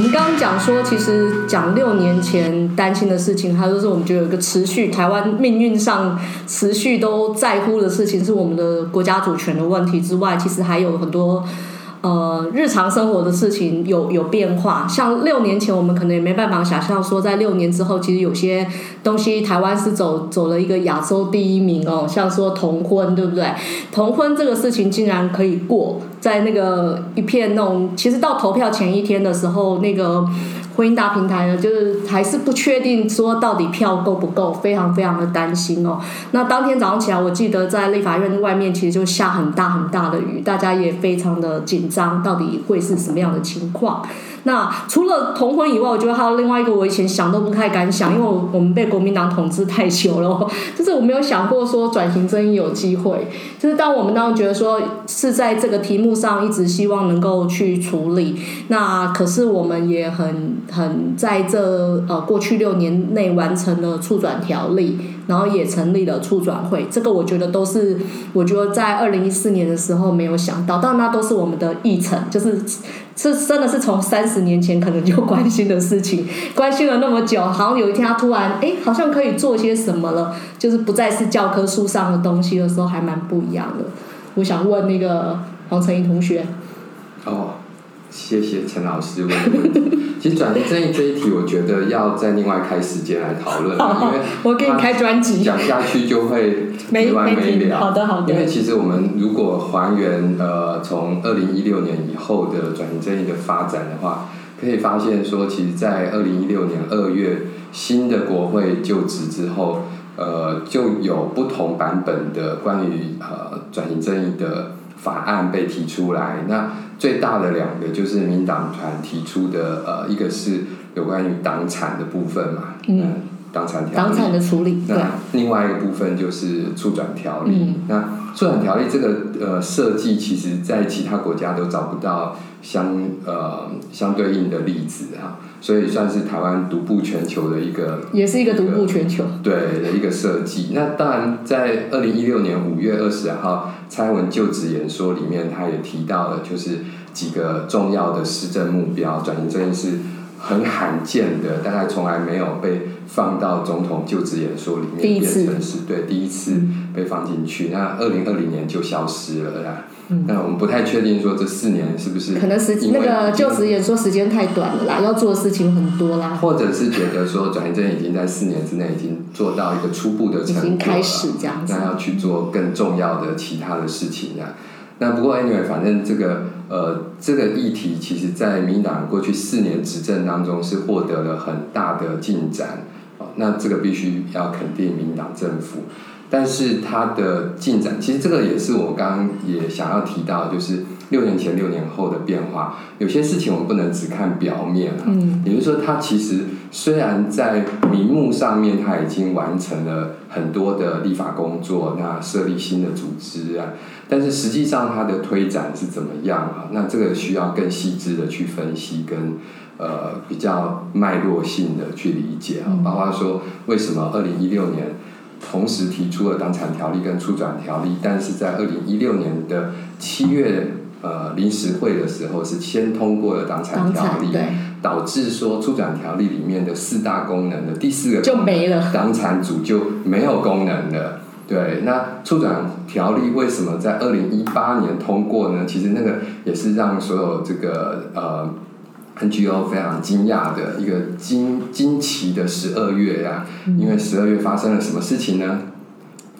我们刚刚讲说，其实讲六年前担心的事情，还有就是我们觉得有一个持续台湾命运上持续都在乎的事情，是我们的国家主权的问题之外，其实还有很多。呃，日常生活的事情有有变化，像六年前我们可能也没办法想象说，在六年之后，其实有些东西台湾是走走了一个亚洲第一名哦，像说同婚，对不对？同婚这个事情竟然可以过，在那个一片那种，其实到投票前一天的时候，那个。婚姻大平台呢，就是还是不确定说到底票够不够，非常非常的担心哦。那当天早上起来，我记得在立法院外面其实就下很大很大的雨，大家也非常的紧张，到底会是什么样的情况？那除了同婚以外，我觉得还有另外一个，我以前想都不太敢想，因为我我们被国民党统治太久了，就是我没有想过说转型正义有机会。就是当我们当时觉得说是在这个题目上一直希望能够去处理，那可是我们也很很在这呃过去六年内完成了促转条例。然后也成立了促转会，这个我觉得都是，我觉得在二零一四年的时候没有想到，但那都是我们的议程，就是是真的是从三十年前可能就关心的事情，关心了那么久，好像有一天他突然哎，好像可以做些什么了，就是不再是教科书上的东西的时候，还蛮不一样的。我想问那个黄成毅同学。哦。谢谢陈老师问的问题。其实转型正义这一题，我觉得要再另外开时间来讨论，因为我给你开专辑，讲下去就会没完没了。好的好的。因为其实我们如果还原呃从二零一六年以后的转型正义的发展的话，可以发现说，其实，在二零一六年二月新的国会就职之后，呃，就有不同版本的关于呃转型正义的法案被提出来。那最大的两个就是民党团提出的，呃，一个是有关于党产的部分嘛，嗯，党产条例，党产的处理，那另外一个部分就是促转条例，嗯、那促转条例这个呃设计，其实在其他国家都找不到相呃相对应的例子啊，所以算是台湾独步全球的一个，也是一个独步全球，对的一个设计。那当然，在二零一六年五月二十号。蔡英文就职演说里面，他也提到了，就是几个重要的施政目标，转型正义是很罕见的，大概从来没有被放到总统就职演说里面，变成是对第一次被放进去。那二零二零年就消失了啦。那我们不太确定说这四年是不是可能时那个就职演说时间太短了啦，要做的事情很多啦。或者是觉得说转型正义已经在四年之内已经做到一个初步的成果了，已经开始这样子，那要去做更重要的其他的事情呀。那不过 anyway，反正这个呃这个议题，其实在民党过去四年执政当中是获得了很大的进展。那这个必须要肯定民党政府。但是它的进展，其实这个也是我刚刚也想要提到，就是六年前、六年后的变化。有些事情我们不能只看表面啊，嗯，也就是说，它其实虽然在名目上面，它已经完成了很多的立法工作，那设立新的组织啊，但是实际上它的推展是怎么样啊？那这个需要更细致的去分析跟呃比较脉络性的去理解啊，包括说为什么二零一六年。同时提出了党产条例跟出转条例，但是在二零一六年的七月呃临时会的时候，是先通过了党产条例，导致说出转条例里面的四大功能的第四个就没了，党产组就没有功能了。对，那出转条例为什么在二零一八年通过呢？其实那个也是让所有这个呃。NGO 非常惊讶的一个惊惊奇的十二月呀、啊，因为十二月发生了什么事情呢？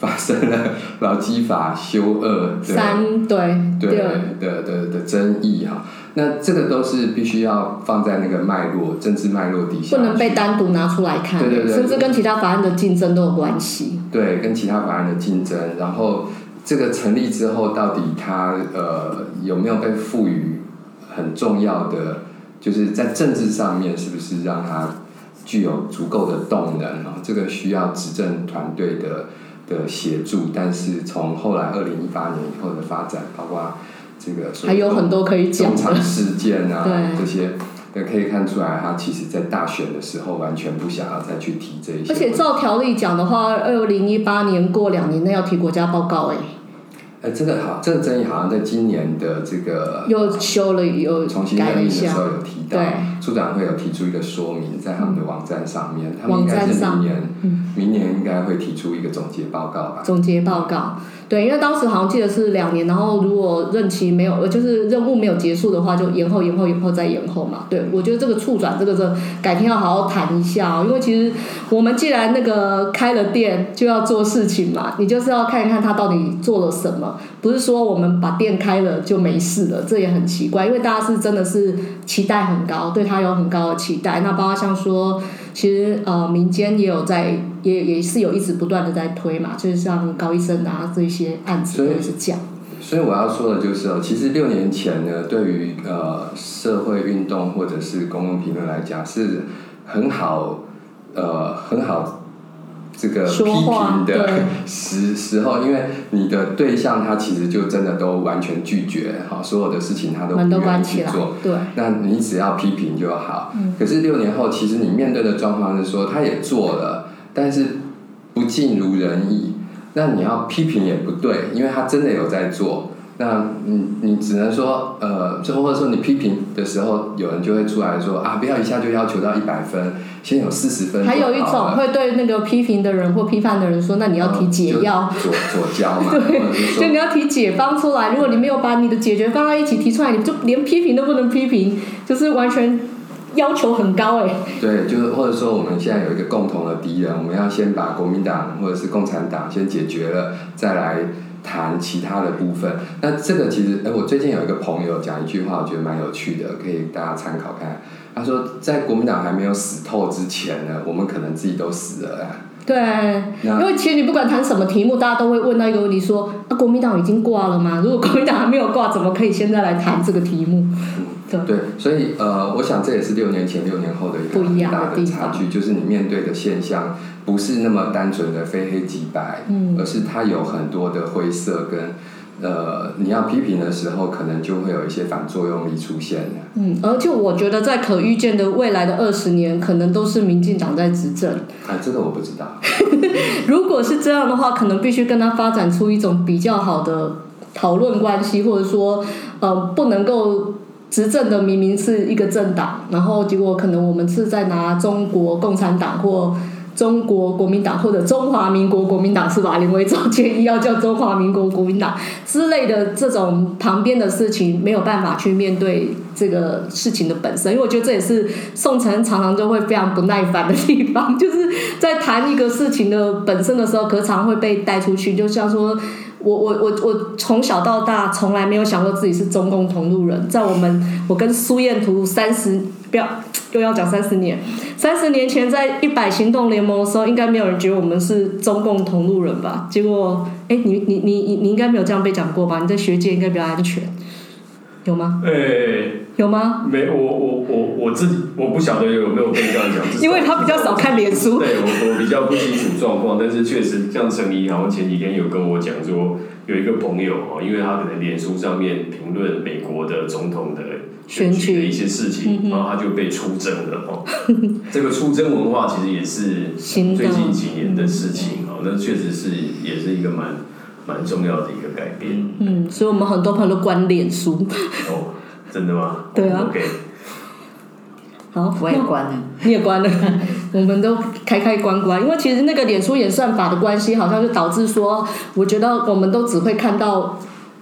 发生了劳基法修二的三对对的的的争议哈，那这个都是必须要放在那个脉络政治脉络底下，不能被单独拿出来看，对对对，甚至跟其他法案的竞争都有关系。对，跟其他法案的竞争，然后这个成立之后，到底它呃有没有被赋予很重要的？就是在政治上面，是不是让他具有足够的动能啊？这个需要执政团队的的协助。但是从后来二零一八年以后的发展，包括这个还有很多可以讲的事件啊，这些也可以看出来，他其实在大选的时候完全不想要再去提这一些。而且照条例讲的话，二零一八年过两年内要提国家报告，哎。哎，这个好，这个争议好像在今年的这个又修了，又重新任命的时候有提到，处长会有提出一个说明在他们的网站上面，他们应该是明年，明年应该会提出一个总结报告吧？总结报告。对，因为当时好像记得是两年，然后如果任期没有，呃，就是任务没有结束的话，就延后、延后、延后再延后嘛。对，我觉得这个促转这个是改天要好好谈一下哦，因为其实我们既然那个开了店，就要做事情嘛，你就是要看一看他到底做了什么，不是说我们把店开了就没事了，这也很奇怪，因为大家是真的是期待很高，对他有很高的期待。那包括像说。其实呃，民间也有在，也也是有一直不断的在推嘛，就是像高医生啊这些案子都是这样。所以我要说的就是哦，其实六年前呢，对于呃社会运动或者是公共评论来讲是很好，呃很好。这个批评的 时时候，因为你的对象他其实就真的都完全拒绝，好，所有的事情他都不愿意去做。对，那你只要批评就好。嗯。可是六年后，其实你面对的状况是说，他也做了，但是不尽如人意。那你要批评也不对，因为他真的有在做。那你你只能说，呃，就或者说你批评的时候，有人就会出来说啊，不要一下就要求到一百分，先有四十分。还有一种会对那个批评的人或批判的人说，那你要提解药，呃、左左交嘛，对，就你要提解方出来。如果你没有把你的解决方案一起提出来，你就连批评都不能批评，就是完全要求很高哎。对，就是或者说我们现在有一个共同的敌人，我们要先把国民党或者是共产党先解决了，再来。谈其他的部分，那这个其实，哎，我最近有一个朋友讲一句话，我觉得蛮有趣的，可以大家参考看。他说，在国民党还没有死透之前呢，我们可能自己都死了。对，因为其实你不管谈什么题目，大家都会问到一个问题，说，啊，国民党已经挂了吗？如果国民党还没有挂，怎么可以现在来谈这个题目？对，对，所以呃，我想这也是六年前、六年后的一个很大的差距，就是你面对的现象不是那么单纯的非黑即白，嗯，而是它有很多的灰色跟呃，你要批评的时候，可能就会有一些反作用力出现。嗯，而且我觉得在可预见的未来的二十年，可能都是民进党在执政。哎，这个我不知道。如果是这样的话，可能必须跟他发展出一种比较好的讨论关系，或者说，呃，不能够。执政的明明是一个政党，然后结果可能我们是在拿中国共产党或中国国民党或者中华民国国民党是吧？林为总建议要叫中华民国国民党之类的这种旁边的事情，没有办法去面对这个事情的本身，因为我觉得这也是宋晨常常就会非常不耐烦的地方，就是在谈一个事情的本身的时候，可常会被带出去，就像说。我我我我从小到大从来没有想过自己是中共同路人，在我们我跟苏彦图三十不要又要讲三十年，三十年前在一百行动联盟的时候，应该没有人觉得我们是中共同路人吧？结果哎，你你你你你应该没有这样被讲过吧？你在学界应该比较安全，有吗？哎、欸，有吗？没，我我我我自己我不晓得有没有被这样讲，因为他比较少看脸书。对，我我比较不清楚状况，但是确实像陈怡好像前几天有跟我讲说，有一个朋友哦，因为他可能脸书上面评论美国的总统的选举的一些事情，然后他就被出征了哦。这个出征文化其实也是最近几年的事情哦，那确实是也是一个蛮蛮重要的一个改变。嗯，所以我们很多朋友都关脸书。哦，真的吗？对啊。OK。好，我也关了，你也关了，我们都开开关关，因为其实那个脸书演算法的关系，好像就导致说，我觉得我们都只会看到。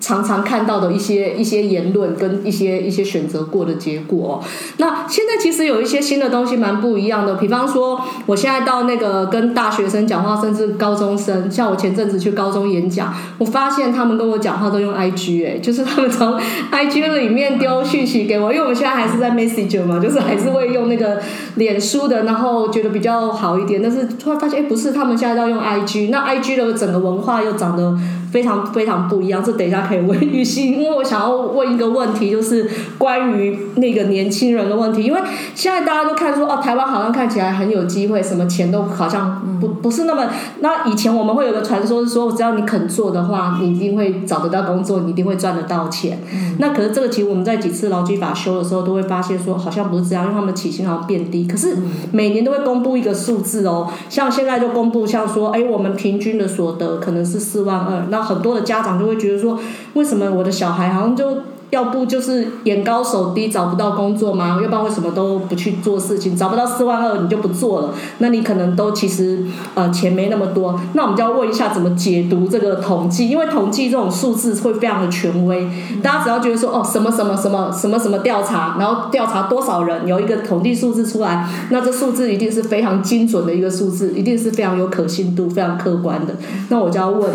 常常看到的一些一些言论跟一些一些选择过的结果，那现在其实有一些新的东西蛮不一样的。比方说，我现在到那个跟大学生讲话，甚至高中生，像我前阵子去高中演讲，我发现他们跟我讲话都用 IG，哎，就是他们从 IG 里面丢讯息给我，因为我们现在还是在 Messenger 嘛，就是还是会用那个脸书的，然后觉得比较好一点。但是突然发现，哎，不是，他们现在要用 IG，那 IG 的整个文化又长得非常非常不一样。这等一下。可以问予昕，因为我想要问一个问题，就是关于那个年轻人的问题。因为现在大家都看说，哦，台湾好像看起来很有机会，什么钱都好像不不是那么。那以前我们会有个传说是说，只要你肯做的话，你一定会找得到工作，你一定会赚得到钱。那可是这个其实我们在几次劳基法修的时候，都会发现说，好像不是这样，因为他们起薪好像变低。可是每年都会公布一个数字哦，像现在就公布，像说，哎，我们平均的所得可能是四万二，那到很多的家长就会觉得说，为什么我的小孩好像就。要不就是眼高手低找不到工作吗？要不然为什么都不去做事情？找不到四万二你就不做了？那你可能都其实呃钱没那么多。那我们就要问一下怎么解读这个统计？因为统计这种数字会非常的权威，大家只要觉得说哦什么什么什么什么什么调查，然后调查多少人有一个统计数字出来，那这数字一定是非常精准的一个数字，一定是非常有可信度、非常客观的。那我就要问。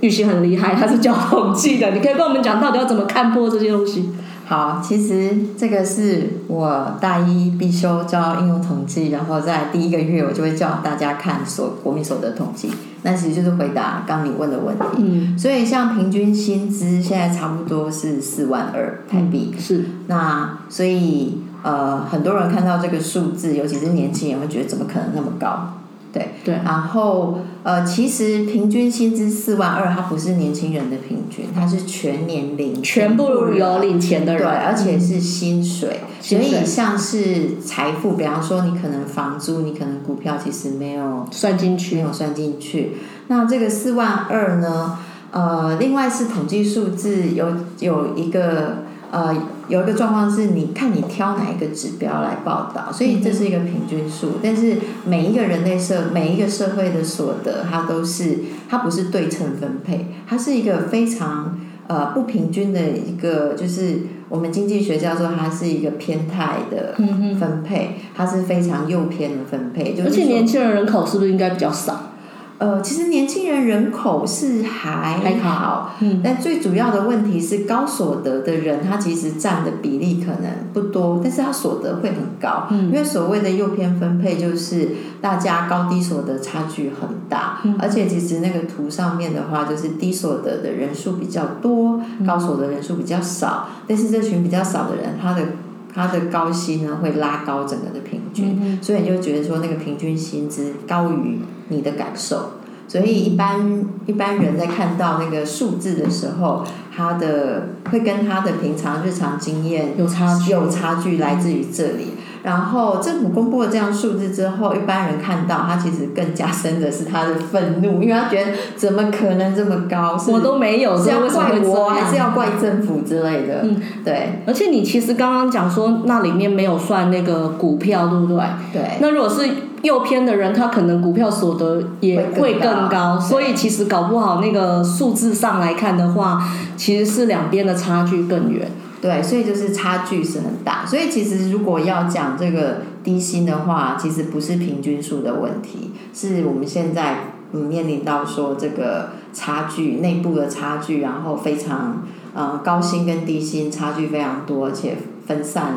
玉溪很厉害，他是教统计的，你可以跟我们讲到底要怎么看破这些东西。好，其实这个是我大一必修教应用统计，然后在第一个月我就会教大家看所国民所得统计，那其实就是回答刚你问的问题。嗯，所以像平均薪资现在差不多是四万二台币，嗯，是。那所以呃，很多人看到这个数字，尤其是年轻人会觉得怎么可能那么高？对对，然后呃，其实平均薪资四万二，它不是年轻人的平均，它是全年龄全部有领钱的人，对，而且是薪水，嗯、所以像是财富，比方说你可能房租，你可能股票，其实没有算进去，没有算进去。那这个四万二呢？呃，另外是统计数字有有一个。呃，有一个状况是，你看你挑哪一个指标来报道，所以这是一个平均数。但是每一个人类社，每一个社会的所得，它都是，它不是对称分配，它是一个非常呃不平均的一个，就是我们经济学叫做它是一个偏态的分配，它是非常右偏的分配。就是、而且年轻人人口是不是应该比较少？呃，其实年轻人人口是还好，还好，嗯，但最主要的问题是高所得的人，他其实占的比例可能不多，但是他所得会很高，嗯，因为所谓的右偏分配就是大家高低所得差距很大，嗯，而且其实那个图上面的话，就是低所得的人数比较多，高所得人数比较少，但是这群比较少的人，他的他的高薪呢会拉高整个的平均，嗯，所以你就觉得说那个平均薪资高于你的感受，所以一般一般人在看到那个数字的时候，他的会跟他的平常日常经验有差距，有差距来自于这里。然后政府公布了这样数字之后，一般人看到他其实更加深的是他的愤怒，因为他觉得怎么可能这么高？我都没有，是要怪我还是要怪政府之类的？嗯，对。而且你其实刚刚讲说那里面没有算那个股票，对不对？对。那如果是右偏的人，他可能股票所得也会更高，所以其实搞不好那个数字上来看的话，其实是两边的差距更远。对，所以就是差距是很大。所以其实如果要讲这个低薪的话，其实不是平均数的问题，是我们现在嗯面临到说这个差距内部的差距，然后非常呃高薪跟低薪差距非常多，而且分散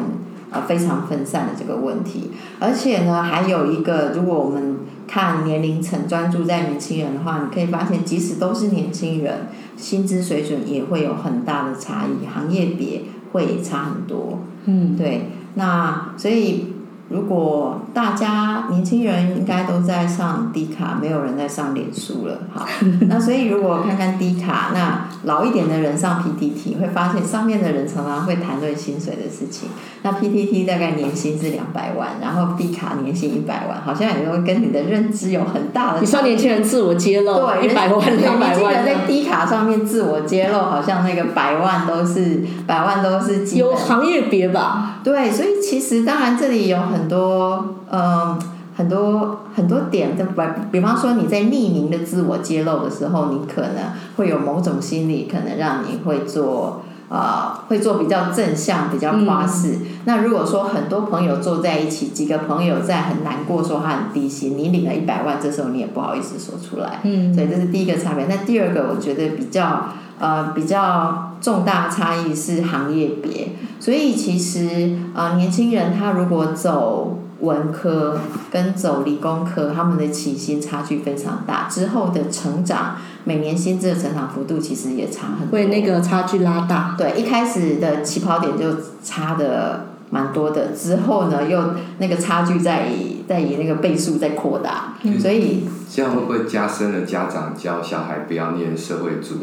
呃非常分散的这个问题。而且呢，还有一个，如果我们看年龄层专注在年轻人的话，你可以发现，即使都是年轻人，薪资水准也会有很大的差异，行业别。会差很多，嗯，对，那所以。如果大家年轻人应该都在上低卡，没有人在上脸书了，好，那所以如果看看低卡，那老一点的人上 PTT 会发现上面的人常常会谈论薪水的事情。那 PTT 大概年薪是两百万，然后低卡年薪一百万，好像也会跟你的认知有很大的。你说年轻人自我揭露，对，一百万两百万，在低卡上面自我揭露，好像那个百万都是百万都是有行业别吧？对，所以其实当然这里有很。很多嗯，很多很多点的，比比方说你在匿名的自我揭露的时候，你可能会有某种心理，可能让你会做啊、呃，会做比较正向、比较夸饰。嗯、那如果说很多朋友坐在一起，几个朋友在很难过，说他很低薪，你领了一百万，这时候你也不好意思说出来。嗯，所以这是第一个差别。那第二个，我觉得比较呃比较重大差异是行业别。所以其实啊、呃，年轻人他如果走文科跟走理工科，他们的起薪差距非常大，之后的成长，每年薪资的成长幅度其实也差很多，会那个差距拉大。对，一开始的起跑点就差的蛮多的，之后呢又那个差距在以在以那个倍数在扩大，嗯、所以这样会不会加深了家长教小孩不要念社会组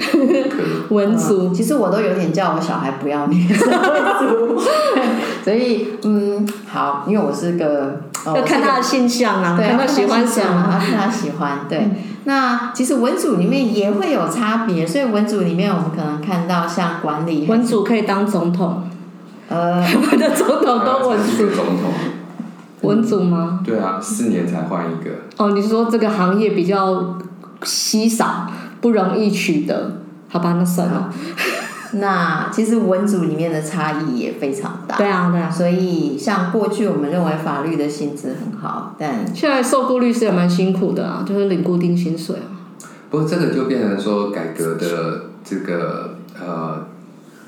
文组、嗯？其实我都有点叫我小孩不要念社会组，所以嗯好，因为我是个要看他的性向啊，看他喜欢什么，要看他喜欢。对，那其实文组里面也会有差别，所以文组里面我们可能看到像管理，文组可以当总统，呃，我的总统都文组，总统，文组吗？对啊，四年才换一个。哦，你是说这个行业比较稀少，不容易取得，好吧，那算了。那其实文组里面的差异也非常大。对啊，对啊。所以像过去我们认为法律的薪资很好，但现在受雇律师也蛮辛苦的啊，就是领固定薪水啊。不过这个就变成说改革的这个呃，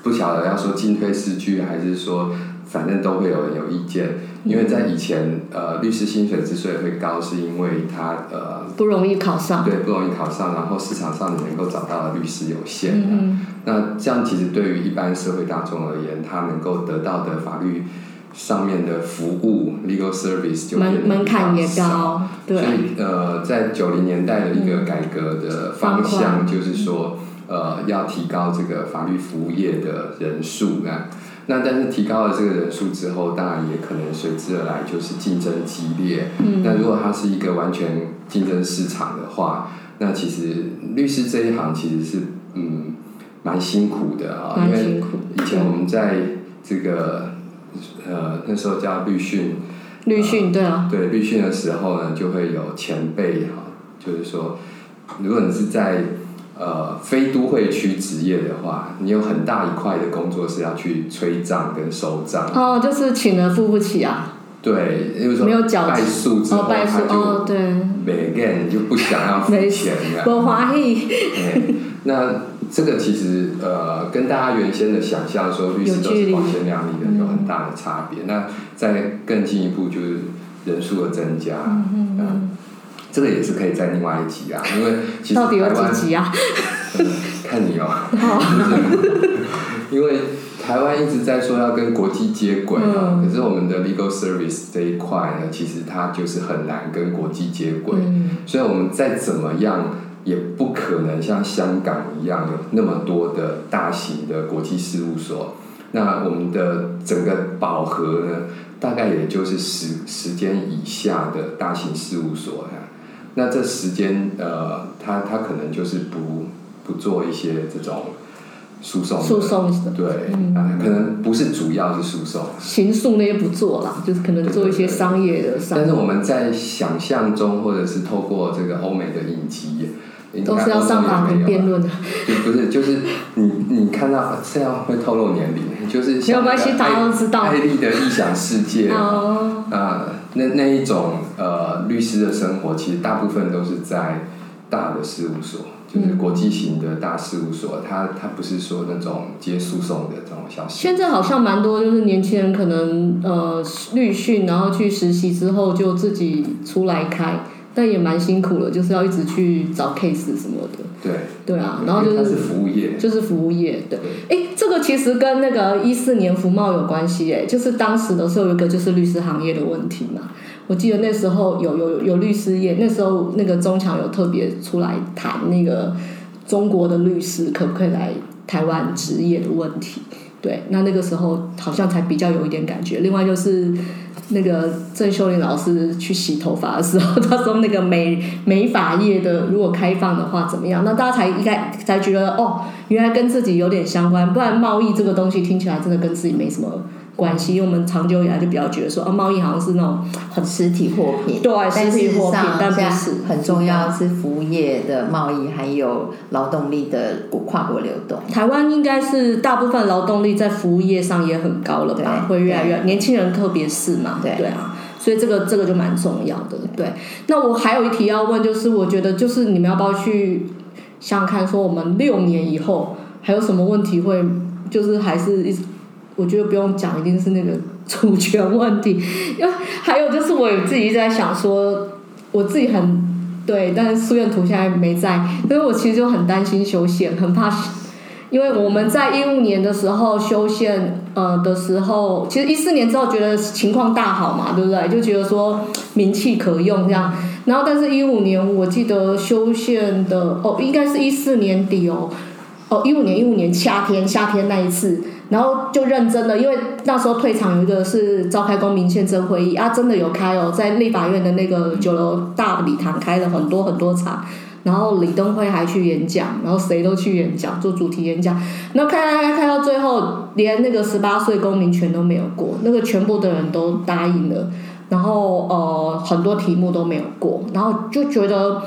不晓得要说进退失据，还是说反正都会有人有意见。因为在以前，呃，律师薪水之所以会高，是因为他呃不容易考上，对，不容易考上，然后市场上你能够找到的律师有限。嗯嗯，那这样其实对于一般社会大众而言，他能够得到的法律上面的服务 （legal service） 就门门槛也高。对。所以呃，在九零年代的一个改革的方向，就是说，呃，要提高这个法律服务业的人数啊。那但是提高了这个人数之后，当然也可能随之而来就是竞争激烈。嗯。那如果它是一个完全竞争市场的话，那其实律师这一行其实是嗯蛮辛苦的啊，因为以前我们在这个呃那时候叫律训。律训对啊。对律训的时候呢，就会有前辈哈，就是说，如果你是在。呃，非都会区职业的话，你有很大一块的工作是要去催账跟收账。哦，就是请了付不起啊。对，因为说没有缴败诉之后，哦，败诉哦，对。每个人就不想要付钱了。不欢喜。那这个其实呃，跟大家原先的想象说律师都是光鲜亮丽的，有很大的差别。那再更进一步就是人数的增加。嗯嗯。嗯这个也是可以在另外一集啊，因为其实到底有几集啊？看你哦。因为台湾一直在说要跟国际接轨啊，可是我们的 legal service 这一块呢，其实它就是很难跟国际接轨。所以我们再怎么样，也不可能像香港一样有那么多的大型的国际事务所。那我们的整个饱和呢，大概也就是十十间以下的大型事务所呀。那这时间，呃，他他可能就是不不做一些这种诉讼，诉讼的，对，嗯，可能不是主要是诉讼，刑诉那些不做了，就是可能做一些商业的。但是我们在想象中，或者是透过这个欧美的影集。都是要上法庭辩论的，不是，就是你你看到这样会透露年龄，就是没有关系，大家都知道。艾丽的异想世界啊，呃，那那一种呃律师的生活，其实大部分都是在大的事务所，就是国际型的大事务所，他他不是说那种接诉讼的这种消息。现在好像蛮多，就是年轻人可能呃律训，然后去实习之后就自己出来开。但也蛮辛苦了，就是要一直去找 case 什么的。对。对啊，然后就是，是服务业，就是服务业。对。哎，这个其实跟那个一四年服贸有关系哎，就是当时的时候有一个就是律师行业的问题嘛。我记得那时候有有有律师业，那时候那个中强有特别出来谈那个中国的律师可不可以来台湾执业的问题。对，那那个时候好像才比较有一点感觉。另外就是。那个郑秀玲老师去洗头发的时候，他说那个美美发业的如果开放的话怎么样？那大家才应该才觉得哦，原来跟自己有点相关，不然贸易这个东西听起来真的跟自己没什么。关系，因为我们长久以来就比较觉得说，啊，贸易好像是那种很实体货品，对，实体货品，但不是很重要是服务业的贸易，还有劳动力的跨国流动。台湾应该是大部分劳动力在服务业上也很高了吧？会越来越年轻人，特别是嘛，对，对啊，所以这个这个就蛮重要的。对，那我还有一题要问，就是我觉得就是你们要不要去想想看，说我们六年以后还有什么问题会，就是还是一直。我觉得不用讲，一定是那个主权问题，因为还有就是我自己一直在想说，我自己很对，但是苏彦图现在没在，所以我其实就很担心修宪，很怕，因为我们在一五年的时候修宪呃的时候，其实一四年之后觉得情况大好嘛，对不对？就觉得说名气可用这样，然后但是一五年我记得修宪的哦，应该是一四年底哦。哦，一五年一五年夏天夏天那一次，然后就认真的，因为那时候退场有一个是召开公民宪政会议啊，真的有开哦，在立法院的那个九楼大礼堂开了很多很多场。然后李登辉还去演讲，然后谁都去演讲做主题演讲，那开开开开到最后，连那个十八岁公民权都没有过，那个全部的人都答应了，然后呃很多题目都没有过，然后就觉得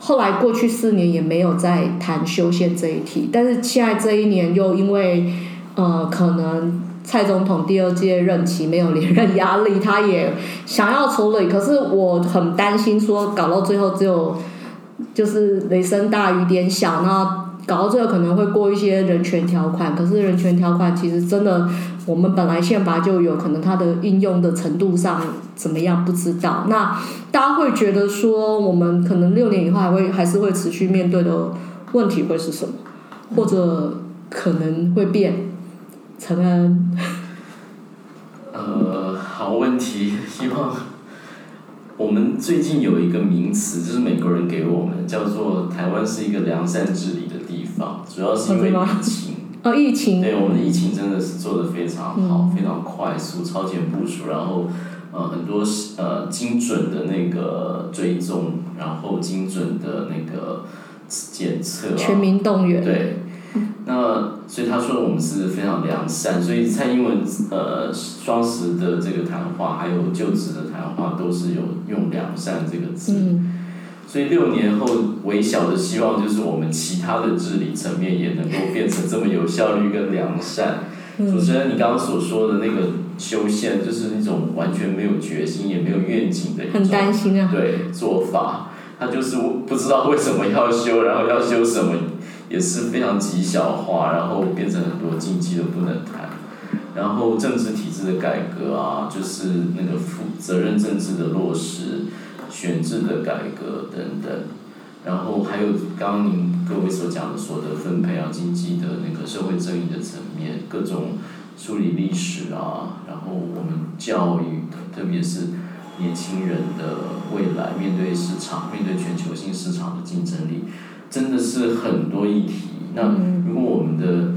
后来过去四年也没有再谈修宪这一题，但是现在这一年又因为呃可能蔡总统第二届任期没有连任压力，他也想要处理，可是我很担心说搞到最后只有。就是雷声大雨点小，那搞到最后可能会过一些人权条款，可是人权条款其实真的，我们本来宪法就有可能它的应用的程度上怎么样不知道。那大家会觉得说，我们可能六年以后还会还是会持续面对的问题会是什么？或者可能会变？承恩，呃，好问题，希望。我们最近有一个名词，就是美国人给我们，叫做台湾是一个良善治理的地方，主要是因为疫情。哦，疫情。对，我们的疫情真的是做的非常好，非常快速，超前部署，然后呃很多呃精准的那个追踪，然后精准的那个检测。全民动员。对。那所以他说我们是非常良善，所以蔡英文呃双十的这个谈话，还有就职的谈话，都是有用良善这个字。嗯。所以六年后，微小的希望就是我们其他的治理层面也能够变成这么有效率跟良善。嗯。主持人，你刚刚所说的那个修宪，就是那种完全没有决心也没有愿景的一种。很担心啊。对，做法，他就是不知道为什么要修，然后要修什么。也是非常极小化，然后变成很多禁忌都不能谈，然后政治体制的改革啊，就是那个负责任政治的落实，选制的改革等等，然后还有刚刚您各位所讲的所得分配啊，经济的那个社会正义的层面，各种梳理历史啊，然后我们教育，特别是年轻人的未来，面对市场，面对全球性市场的竞争力。真的是很多议题。那如果我们的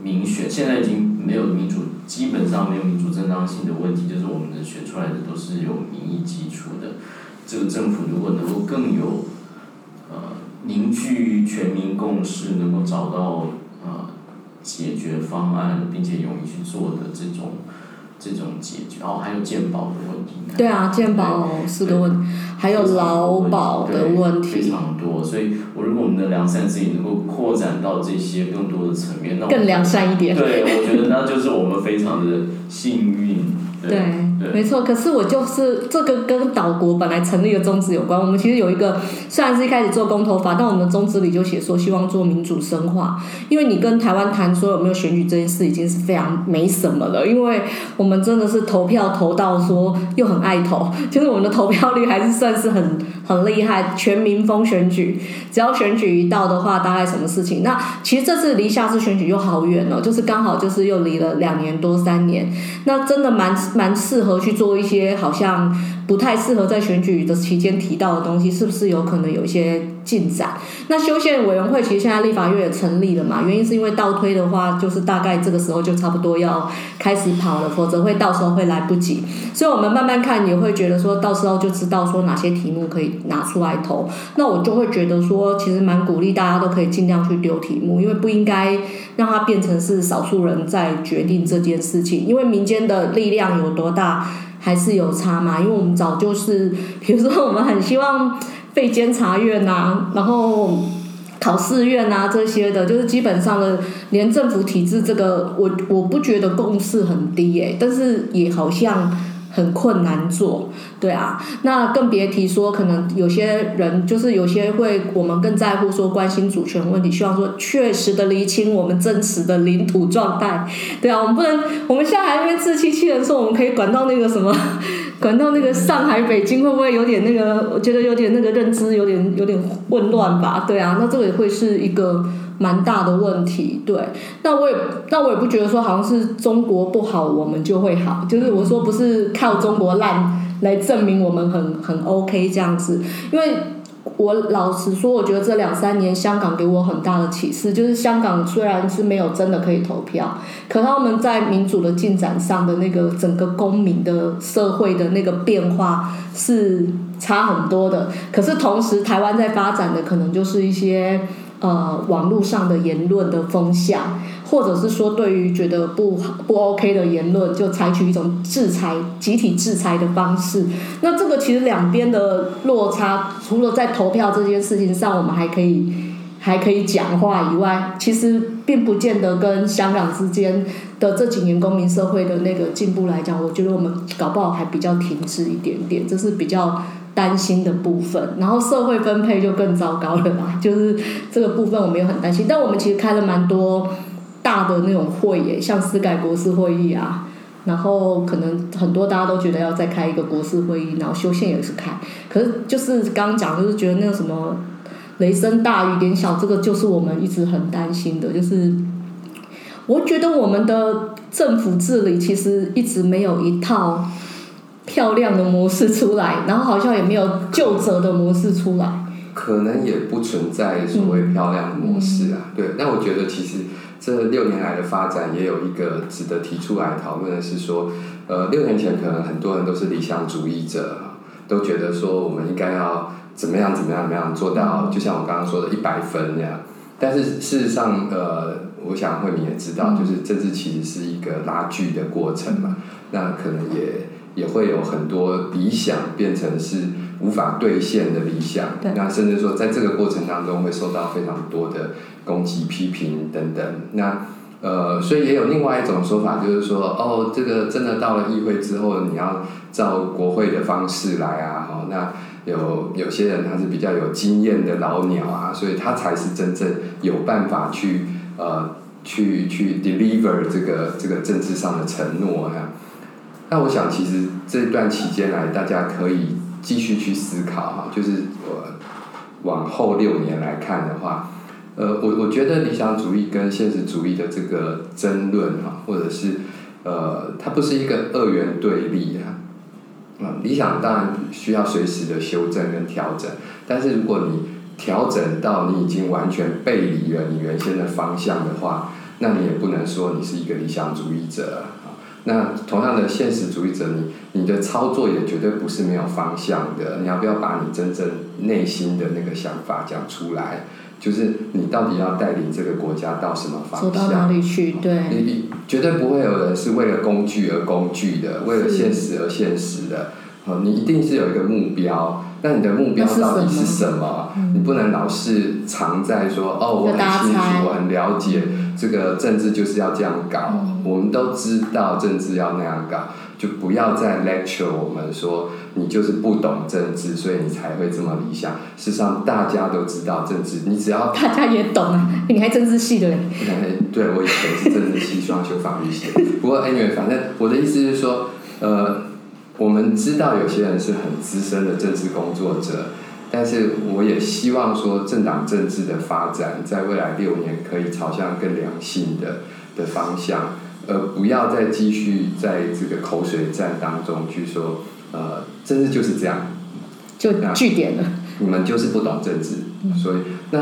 民选现在已经没有民主，基本上没有民主正当性的问题，就是我们的选出来的都是有民意基础的。这个政府如果能够更有呃凝聚全民共识，能够找到呃解决方案，并且勇于去做的这种。这种解决，哦，还有健保的问题。对啊，健保是个问题，还有劳保的问题。非常多，所以我如果我们的良善自己能够扩展到这些更多的层面，那更良善一点。对，我觉得那就是我们非常的幸运。对，对，没错。可是我就是这个跟岛国本来成立的宗旨有关。我们其实有一个，虽然是一开始做公投法，但我们的宗旨里就写说希望做民主深化。因为你跟台湾谈说有没有选举这件事，已经是非常没什么了。因为我们真的是投票投到说又很爱投，就是我们的投票率还是算是很很厉害，全民风选举。只要选举一到的话，大概什么事情？那其实这次离下次选举又好远了，就是刚好就是又离了两年多三年。那真的蛮。蛮适合去做一些好像不太适合在选举的期间提到的东西，是不是有可能有一些进展？那修宪委员会其实现在立法院也成立了嘛，原因是因为倒推的话，就是大概这个时候就差不多要开始跑了，否则会到时候会来不及。所以我们慢慢看也会觉得说到时候就知道说哪些题目可以拿出来投。那我就会觉得说，其实蛮鼓励大家都可以尽量去丢题目，因为不应该让它变成是少数人在决定这件事情，因为民间的力量有多大。还是有差嘛，因为我们早就是，比如说我们很希望被监察院呐、啊，然后考试院啊这些的，就是基本上的连政府体制这个，我我不觉得共识很低诶、但是也好像。很困难做，对啊，那更别提说，可能有些人就是有些会，我们更在乎说关心主权问题，希望说确实的厘清我们真实的领土状态，对啊，我们不能，我们现在还在那边自欺欺人说我们可以管到那个什么，管到那个上海、北京，会不会有点那个？我觉得有点那个认知有点有点混乱吧，对啊，那这个也会是一个。蛮大的问题，对，那我也，那我也不觉得说好像是中国不好，我们就会好，就是我说不是靠中国烂来证明我们很很 OK 这样子，因为我老实说，我觉得这两三年香港给我很大的启示，就是香港虽然是没有真的可以投票，可他们在民主的进展上的那个整个公民的社会的那个变化是差很多的。可是同时，台湾在发展的可能就是一些呃网络上的言论的风向。或者是说，对于觉得不不 OK 的言论，就采取一种制裁、集体制裁的方式。那这个其实两边的落差，除了在投票这件事情上，我们还可以还可以讲话以外，其实并不见得跟香港之间的这几年公民社会的那个进步来讲，我觉得我们搞不好还比较停滞一点点，这是比较担心的部分。然后社会分配就更糟糕了吧，就是这个部分我们也很担心。但我们其实开了蛮多。大的那种会议，像司改国事会议啊，然后可能很多大家都觉得要再开一个国事会议，然后修宪也是开，可是就是刚刚讲，就是觉得那个什么雷声大雨点小，这个就是我们一直很担心的，就是我觉得我们的政府治理其实一直没有一套漂亮的模式出来，然后好像也没有就责的模式出来，可能也不存在所谓漂亮的模式啊，嗯、对，那我觉得其实。这六年来的发展也有一个值得提出来讨论的是说，呃，六年前可能很多人都是理想主义者，都觉得说我们应该要怎么样怎么样怎么样做到，就像我刚刚说的一百分那样。但是事实上，呃，我想慧敏也知道，就是政治其实是一个拉锯的过程嘛，那可能也也会有很多理想变成是无法兑现的理想，那甚至说在这个过程当中会受到非常多的。攻击、批评等等，那呃，所以也有另外一种说法，就是说，哦，这个真的到了议会之后，你要照国会的方式来啊，哦，那有有些人他是比较有经验的老鸟啊，所以他才是真正有办法去呃去去 deliver 这个这个政治上的承诺啊。那我想，其实这段期间来，大家可以继续去思考哈，就是我往后六年来看的话。呃，我我觉得理想主义跟现实主义的这个争论哈，或者是呃，它不是一个二元对立啊。啊，理想当然需要随时的修正跟调整，但是如果你调整到你已经完全背离了你原先的方向的话，那你也不能说你是一个理想主义者。那同样的现实主义者，你你的操作也绝对不是没有方向的。你要不要把你真正内心的那个想法讲出来？就是你到底要带领这个国家到什么方向？走到哪里去？对。你你绝对不会有人是为了工具而工具的，为了现实而现实的。好，你一定是有一个目标。那你的目标到底是什么？你不能老是藏在说哦，我很清楚，我很了解，这个政治就是要这样搞。我们都知道政治要那样搞。就不要再 lecture 我们说你就是不懂政治，所以你才会这么理想。事实上，大家都知道政治，你只要大家也懂啊，你还政治系的嘞？对，我以前是政治系，双修法律系。不过 anyway，反正我的意思是说，呃，我们知道有些人是很资深的政治工作者，但是我也希望说，政党政治的发展在未来六年可以朝向更良性的的方向。而，不要再继续在这个口水战当中去说，呃，政治就是这样，就据点了。你们就是不懂政治，嗯、所以那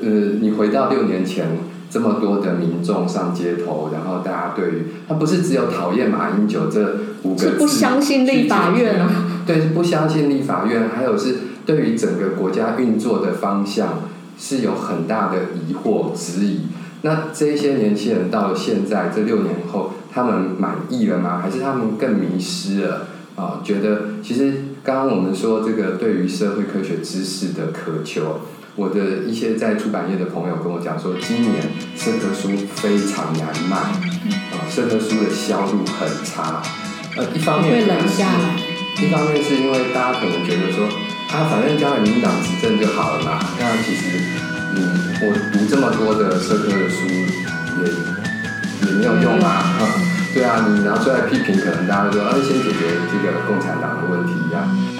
呃，你回到六年前，这么多的民众上街头，然后大家对于他不是只有讨厌马英九这五个字，是不相信立法院啊？对，是不相信立法院，还有是对于整个国家运作的方向是有很大的疑惑、质疑。那这些年轻人到了现在这六年后，他们满意了吗？还是他们更迷失了？啊，觉得其实刚刚我们说这个对于社会科学知识的渴求，我的一些在出版业的朋友跟我讲说，今年社科书非常难卖，啊，社科书的销路很差。呃，一方面会冷下来，一方面是因为大家可能觉得说，他，反正将来民进党执政就好了嘛。那其实。嗯，我读这么多的社科的书，也也没有用啊。对啊，你拿出来批评，可能大家都说，啊，先解决这个共产党的问题一样。